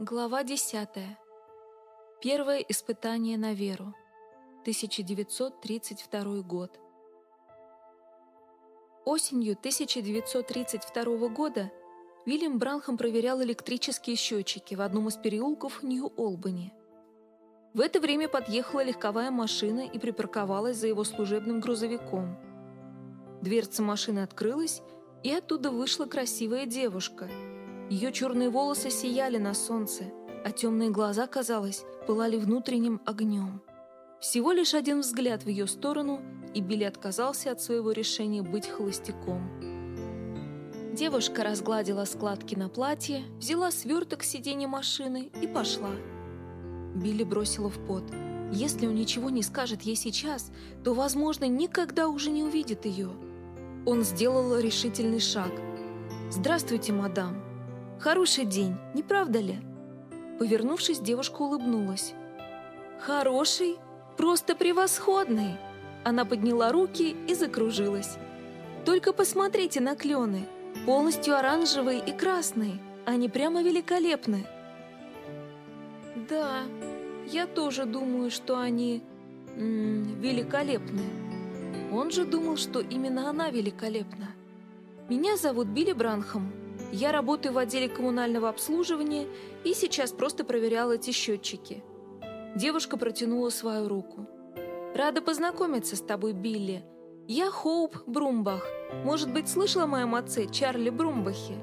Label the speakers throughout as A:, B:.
A: Глава 10. Первое испытание на веру. 1932 год. Осенью 1932 года Вильям Бранхам проверял электрические счетчики в одном из переулков Нью-Олбани. В это время подъехала легковая машина и припарковалась за его служебным грузовиком. Дверца машины открылась, и оттуда вышла красивая девушка – ее черные волосы сияли на солнце, а темные глаза, казалось, пылали внутренним огнем. Всего лишь один взгляд в ее сторону, и Билли отказался от своего решения быть холостяком. Девушка разгладила складки на платье, взяла сверток с сиденья машины и пошла. Билли бросила в пот. Если он ничего не скажет ей сейчас, то, возможно, никогда уже не увидит ее. Он сделал решительный шаг. «Здравствуйте, мадам», Хороший день, не правда ли?» Повернувшись, девушка улыбнулась. «Хороший? Просто превосходный!» Она подняла руки и закружилась. «Только посмотрите на клены, полностью оранжевые и красные, они прямо великолепны!» «Да, я тоже думаю, что они... М -м, великолепны. Он же думал, что именно она великолепна. Меня зовут Билли Бранхам, я работаю в отделе коммунального обслуживания и сейчас просто проверяла эти счетчики. Девушка протянула свою руку. «Рада познакомиться с тобой, Билли. Я Хоуп Брумбах. Может быть, слышала о моем отце, Чарли Брумбахе?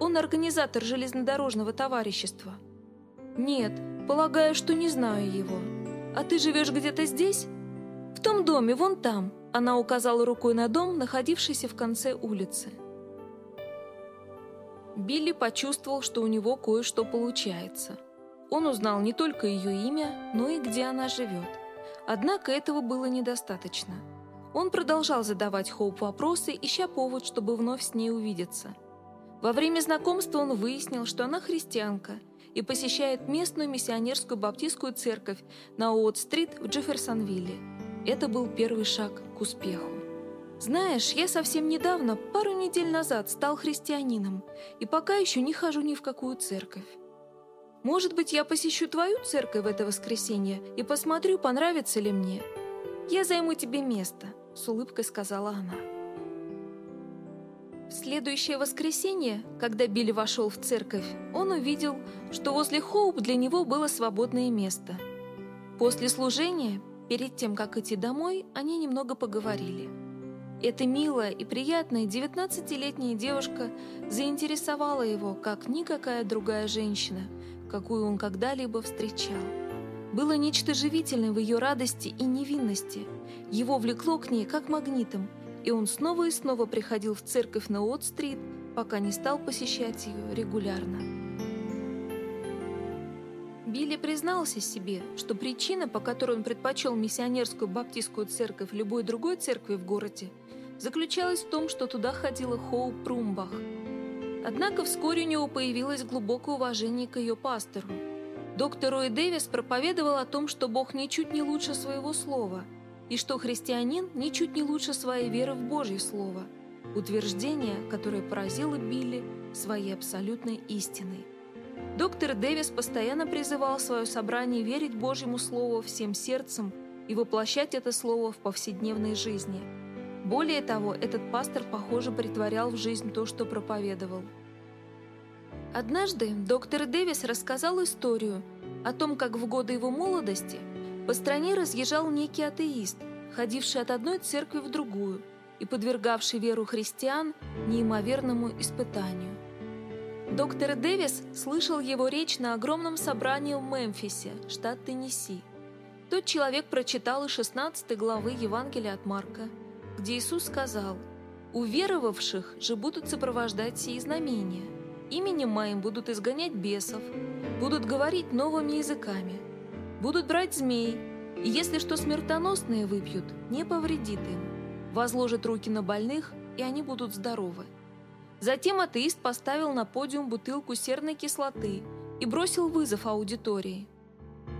A: Он организатор железнодорожного товарищества». «Нет, полагаю, что не знаю его. А ты живешь где-то здесь?» «В том доме, вон там», — она указала рукой на дом, находившийся в конце улицы. Билли почувствовал, что у него кое-что получается. Он узнал не только ее имя, но и где она живет. Однако этого было недостаточно. Он продолжал задавать Хоуп вопросы, ища повод, чтобы вновь с ней увидеться. Во время знакомства он выяснил, что она христианка и посещает местную миссионерскую баптистскую церковь на Уотт-стрит в Джефферсонвилле. Это был первый шаг к успеху. Знаешь, я совсем недавно, пару недель назад, стал христианином, и пока еще не хожу ни в какую церковь. Может быть, я посещу твою церковь в это воскресенье и посмотрю, понравится ли мне. Я займу тебе место, — с улыбкой сказала она. В следующее воскресенье, когда Билли вошел в церковь, он увидел, что возле Хоуп для него было свободное место. После служения, перед тем, как идти домой, они немного поговорили. Эта милая и приятная 19-летняя девушка заинтересовала его, как никакая другая женщина, какую он когда-либо встречал. Было нечто живительное в ее радости и невинности. Его влекло к ней как магнитом, и он снова и снова приходил в церковь на Уотт-стрит, пока не стал посещать ее регулярно. Билли признался себе, что причина, по которой он предпочел миссионерскую баптистскую церковь любой другой церкви в городе – заключалась в том, что туда ходила Хоу Прумбах. Однако вскоре у него появилось глубокое уважение к ее пастору. Доктор Рой Дэвис проповедовал о том, что Бог ничуть не лучше своего слова, и что христианин ничуть не лучше своей веры в Божье Слово. Утверждение, которое поразило Билли своей абсолютной истиной. Доктор Дэвис постоянно призывал свое собрание верить Божьему Слову всем сердцем и воплощать это Слово в повседневной жизни – более того, этот пастор, похоже, притворял в жизнь то, что проповедовал. Однажды доктор Дэвис рассказал историю о том, как в годы его молодости по стране разъезжал некий атеист, ходивший от одной церкви в другую и подвергавший веру христиан неимоверному испытанию. Доктор Дэвис слышал его речь на огромном собрании в Мемфисе, штат Теннесси. Тот человек прочитал из 16 главы Евангелия от Марка – где Иисус сказал, «Уверовавших же будут сопровождать сии знамения. Именем моим будут изгонять бесов, будут говорить новыми языками, будут брать змей, и если что смертоносное выпьют, не повредит им. Возложат руки на больных, и они будут здоровы». Затем атеист поставил на подиум бутылку серной кислоты и бросил вызов аудитории.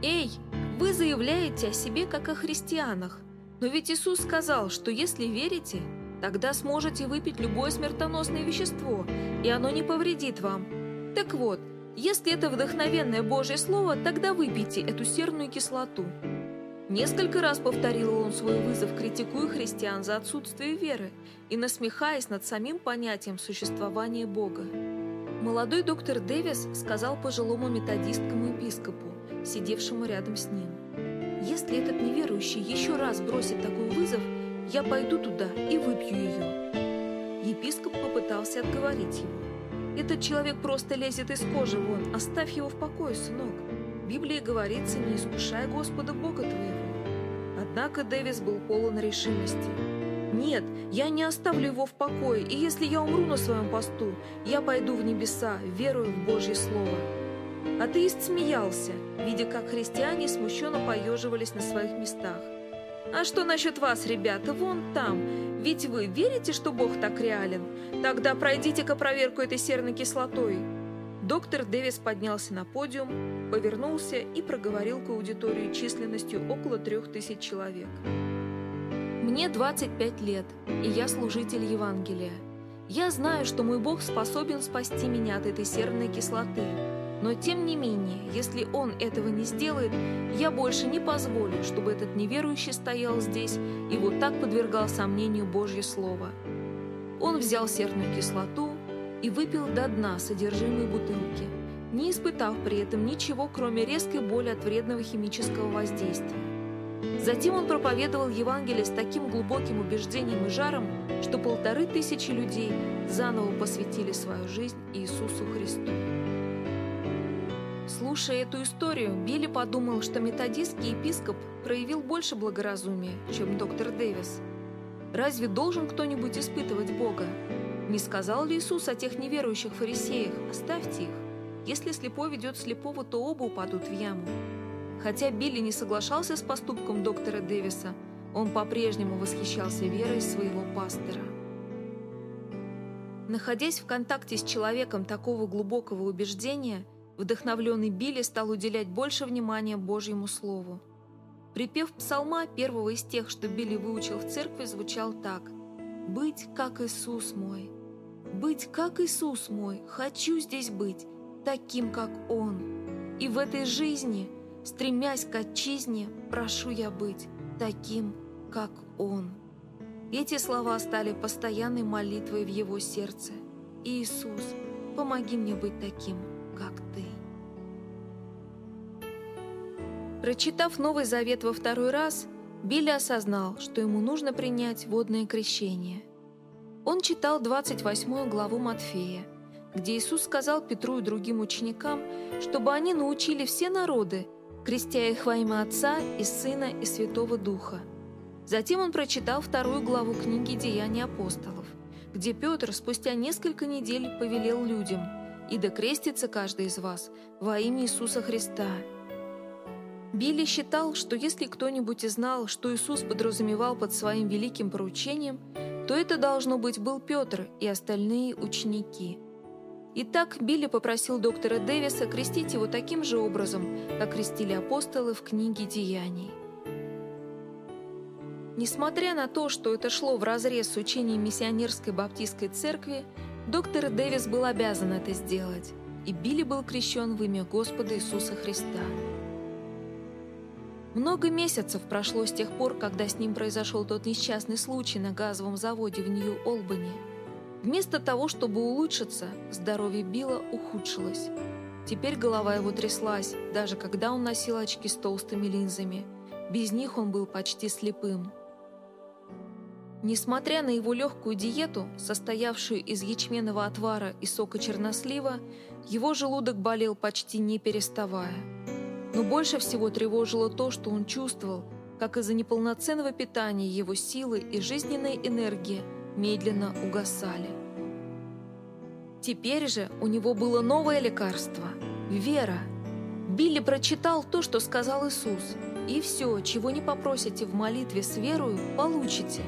A: «Эй, вы заявляете о себе как о христианах, но ведь Иисус сказал, что если верите, тогда сможете выпить любое смертоносное вещество, и оно не повредит вам. Так вот, Если это вдохновенное Божье Слово, тогда выпейте эту серную кислоту. Несколько раз повторил он свой вызов, критикуя христиан за отсутствие веры и насмехаясь над самим понятием существования Бога. Молодой доктор Дэвис сказал пожилому методистскому епископу, сидевшему рядом с ним, «Если этот неверующий еще раз бросит такой вызов, я пойду туда и выпью ее». Епископ попытался отговорить его. «Этот человек просто лезет из кожи вон, оставь его в покое, сынок. В Библии говорится, не искушай Господа Бога твоего. Однако Дэвис был полон решимости. «Нет, я не оставлю его в покое, и если я умру на своем посту, я пойду в небеса, верую в Божье Слово». Атеист смеялся, видя, как христиане смущенно поеживались на своих местах. «А что насчет вас, ребята, вон там? Ведь вы верите, что Бог так реален? Тогда пройдите-ка проверку этой серной кислотой». Доктор Дэвис поднялся на подиум, повернулся и проговорил к аудитории численностью около трех тысяч человек. «Мне 25 лет, и я служитель Евангелия. Я знаю, что мой Бог способен спасти меня от этой серной кислоты. Но тем не менее, если Он этого не сделает, я больше не позволю, чтобы этот неверующий стоял здесь и вот так подвергал сомнению Божье Слово». Он взял серную кислоту, и выпил до дна содержимое бутылки, не испытав при этом ничего, кроме резкой боли от вредного химического воздействия. Затем он проповедовал Евангелие с таким глубоким убеждением и жаром, что полторы тысячи людей заново посвятили свою жизнь Иисусу Христу. Слушая эту историю, Билли подумал, что методистский епископ проявил больше благоразумия, чем доктор Дэвис. Разве должен кто-нибудь испытывать Бога? Не сказал ли Иисус о тех неверующих фарисеях? Оставьте их. Если слепой ведет слепого, то оба упадут в яму. Хотя Билли не соглашался с поступком доктора Дэвиса, он по-прежнему восхищался верой своего пастора. Находясь в контакте с человеком такого глубокого убеждения, вдохновленный Билли стал уделять больше внимания Божьему Слову. Припев псалма, первого из тех, что Билли выучил в церкви, звучал так «Быть, как Иисус мой». Быть, как Иисус мой, хочу здесь быть, таким, как Он. И в этой жизни, стремясь к отчизне, прошу я быть таким, как Он. Эти слова стали постоянной молитвой в его сердце. «Иисус, помоги мне быть таким, как Ты». Прочитав Новый Завет во второй раз, Билли осознал, что ему нужно принять водное крещение – он читал 28 главу Матфея, где Иисус сказал Петру и другим ученикам, чтобы они научили все народы, крестя их во имя Отца и Сына и Святого Духа. Затем он прочитал вторую главу книги «Деяния апостолов», где Петр спустя несколько недель повелел людям «И да крестится каждый из вас во имя Иисуса Христа». Билли считал, что если кто-нибудь и знал, что Иисус подразумевал под своим великим поручением – то это, должно быть, был Петр и остальные ученики. Итак, Билли попросил доктора Дэвиса крестить его таким же образом, как крестили апостолы в книге «Деяний». Несмотря на то, что это шло вразрез с учением миссионерской баптистской церкви, доктор Дэвис был обязан это сделать, и Билли был крещен в имя Господа Иисуса Христа. Много месяцев прошло с тех пор, когда с ним произошел тот несчастный случай на газовом заводе в Нью-Олбани. Вместо того, чтобы улучшиться, здоровье Билла ухудшилось. Теперь голова его тряслась, даже когда он носил очки с толстыми линзами. Без них он был почти слепым. Несмотря на его легкую диету, состоявшую из ячменного отвара и сока чернослива, его желудок болел почти не переставая. Но больше всего тревожило то, что он чувствовал, как из-за неполноценного питания его силы и жизненная энергия медленно угасали. Теперь же у него было новое лекарство – вера. Билли прочитал то, что сказал Иисус. «И все, чего не попросите в молитве с верою, получите».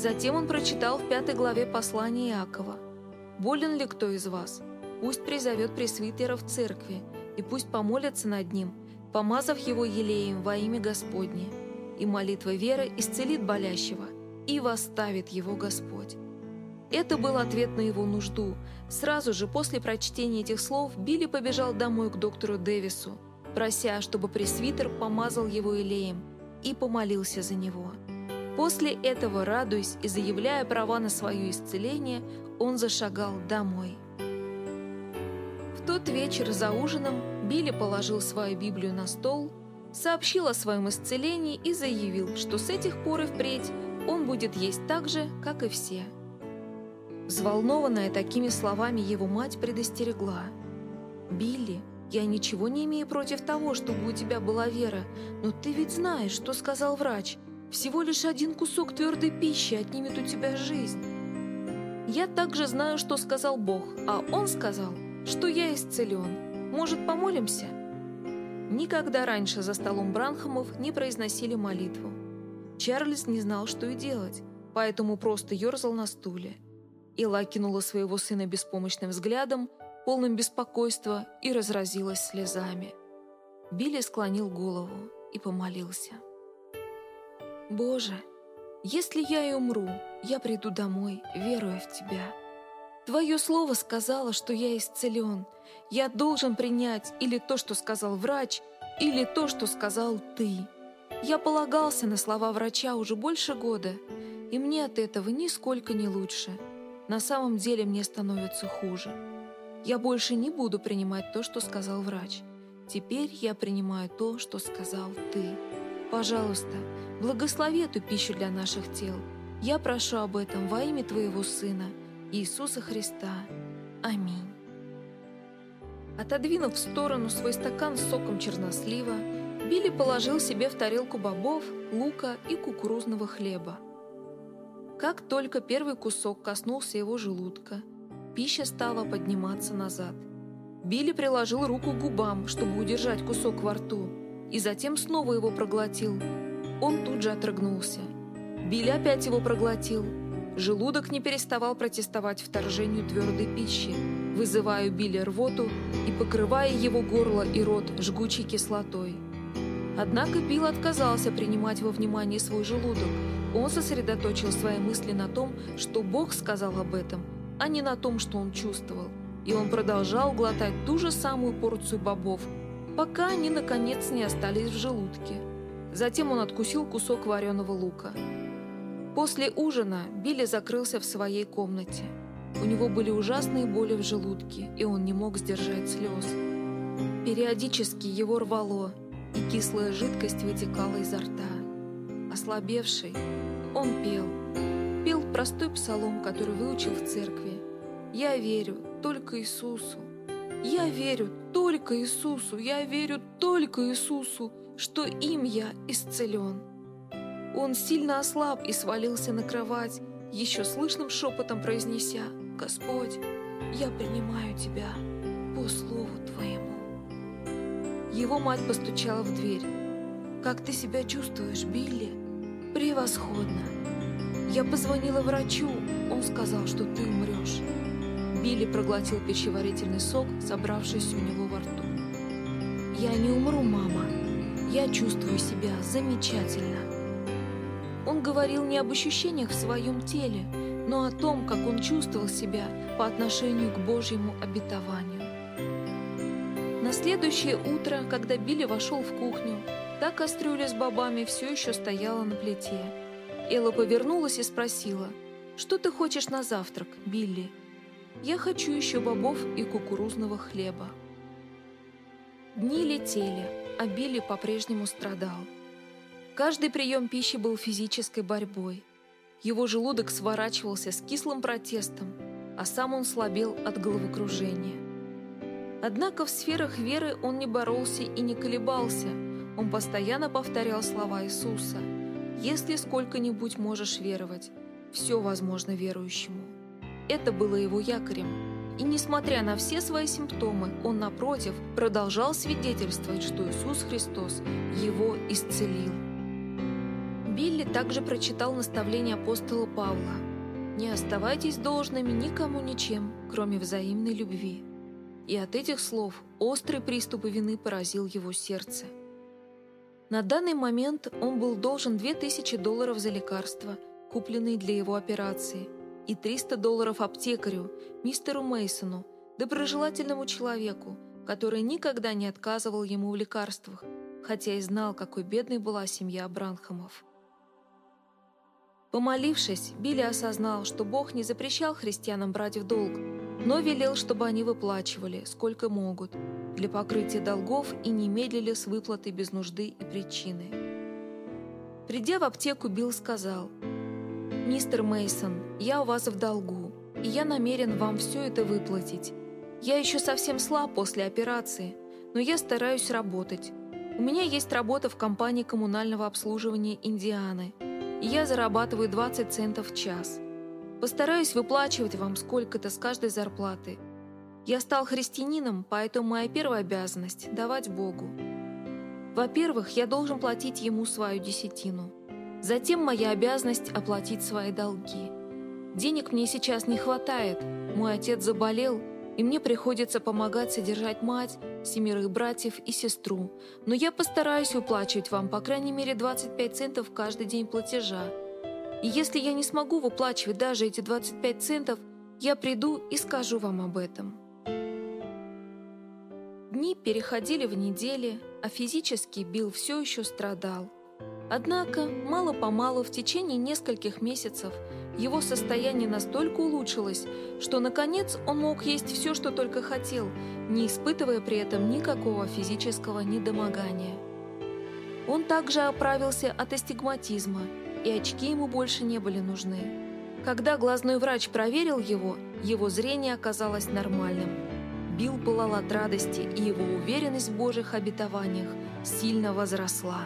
A: Затем он прочитал в пятой главе послания Иакова. «Болен ли кто из вас? Пусть призовет пресвитера в церкви, и пусть помолятся над ним, помазав его елеем во имя Господне, и молитва веры исцелит болящего, и восставит его Господь. Это был ответ на его нужду. Сразу же после прочтения этих слов Билли побежал домой к доктору Дэвису, прося, чтобы пресвитер помазал его илеем и помолился за него. После этого, радуясь и заявляя права на свое исцеление, он зашагал домой. В тот вечер за ужином Билли положил свою Библию на стол, сообщил о своем исцелении и заявил, что с этих пор и впредь он будет есть так же, как и все. Взволнованная такими словами его мать предостерегла. «Билли, я ничего не имею против того, чтобы у тебя была вера, но ты ведь знаешь, что сказал врач. Всего лишь один кусок твердой пищи отнимет у тебя жизнь. Я также знаю, что сказал Бог, а Он сказал, что я исцелен. Может, помолимся?» Никогда раньше за столом Бранхамов не произносили молитву. Чарльз не знал, что и делать, поэтому просто ерзал на стуле. Илла кинула своего сына беспомощным взглядом, полным беспокойства, и разразилась слезами. Билли склонил голову и помолился. «Боже, если я и умру, я приду домой, веруя в Тебя. Твое слово сказало, что я исцелен. Я должен принять или то, что сказал врач, или то, что сказал Ты». Я полагался на слова врача уже больше года, и мне от этого нисколько не лучше. На самом деле мне становится хуже. Я больше не буду принимать то, что сказал врач. Теперь я принимаю то, что сказал ты. Пожалуйста, благослови эту пищу для наших тел. Я прошу об этом во имя Твоего Сына, Иисуса Христа. Аминь. Отодвинув в сторону свой стакан с соком чернослива, Билли положил себе в тарелку бобов, лука и кукурузного хлеба. Как только первый кусок коснулся его желудка, пища стала подниматься назад. Билли приложил руку к губам, чтобы удержать кусок во рту, и затем снова его проглотил. Он тут же отрыгнулся. Билли опять его проглотил. Желудок не переставал протестовать вторжению твердой пищи, вызывая у Билли рвоту и покрывая его горло и рот жгучей кислотой. Однако Билл отказался принимать во внимание свой желудок. Он сосредоточил свои мысли на том, что Бог сказал об этом, а не на том, что он чувствовал. И он продолжал глотать ту же самую порцию бобов, пока они, наконец, не остались в желудке. Затем он откусил кусок вареного лука. После ужина Билли закрылся в своей комнате. У него были ужасные боли в желудке, и он не мог сдержать слез. Периодически его рвало, и кислая жидкость вытекала изо рта. Ослабевший, он пел. Пел простой псалом, который выучил в церкви. «Я верю только Иисусу. Я верю только Иисусу. Я верю только Иисусу, что им я исцелен». Он сильно ослаб и свалился на кровать, еще слышным шепотом произнеся «Господь, я принимаю Тебя по слову Твоему». Его мать постучала в дверь. «Как ты себя чувствуешь, Билли?» «Превосходно!» «Я позвонила врачу, он сказал, что ты умрешь». Билли проглотил пищеварительный сок, собравшись у него во рту. «Я не умру, мама. Я чувствую себя замечательно». Он говорил не об ощущениях в своем теле, но о том, как он чувствовал себя по отношению к Божьему обетованию. На следующее утро, когда Билли вошел в кухню, та кастрюля с бобами все еще стояла на плите. Элла повернулась и спросила, «Что ты хочешь на завтрак, Билли?» «Я хочу еще бобов и кукурузного хлеба». Дни летели, а по-прежнему страдал. Каждый прием пищи был физической борьбой. Его желудок сворачивался с кислым протестом, а сам он слабел от головокружения. Однако в сферах веры он не боролся и не колебался. Он постоянно повторял слова Иисуса. «Если сколько-нибудь можешь веровать, все возможно верующему». Это было его якорем. И несмотря на все свои симптомы, он, напротив, продолжал свидетельствовать, что Иисус Христос его исцелил. Билли также прочитал наставление апостола Павла «Не оставайтесь должными никому ничем, кроме взаимной любви» и от этих слов острый приступ вины поразил его сердце. На данный момент он был должен 2000 долларов за лекарства, купленные для его операции, и 300 долларов аптекарю, мистеру Мейсону, доброжелательному человеку, который никогда не отказывал ему в лекарствах, хотя и знал, какой бедной была семья Бранхамов. Помолившись, Билли осознал, что Бог не запрещал христианам брать в долг, но велел, чтобы они выплачивали, сколько могут, для покрытия долгов и не медлили с выплатой без нужды и причины. Придя в аптеку, Билл сказал, «Мистер Мейсон, я у вас в долгу, и я намерен вам все это выплатить. Я еще совсем слаб после операции, но я стараюсь работать. У меня есть работа в компании коммунального обслуживания Индианы – и я зарабатываю 20 центов в час. Постараюсь выплачивать вам сколько-то с каждой зарплаты. Я стал христианином, поэтому моя первая обязанность – давать Богу. Во-первых, я должен платить Ему свою десятину. Затем моя обязанность – оплатить свои долги. Денег мне сейчас не хватает. Мой отец заболел, и мне приходится помогать содержать мать, семерых братьев и сестру, но я постараюсь выплачивать вам по крайней мере 25 центов каждый день платежа. И если я не смогу выплачивать даже эти 25 центов, я приду и скажу вам об этом. Дни переходили в недели, а физически Билл все еще страдал. Однако, мало-помалу в течение нескольких месяцев его состояние настолько улучшилось, что, наконец, он мог есть все, что только хотел, не испытывая при этом никакого физического недомогания. Он также оправился от астигматизма, и очки ему больше не были нужны. Когда глазной врач проверил его, его зрение оказалось нормальным. Билл пылал от радости, и его уверенность в Божьих обетованиях сильно возросла.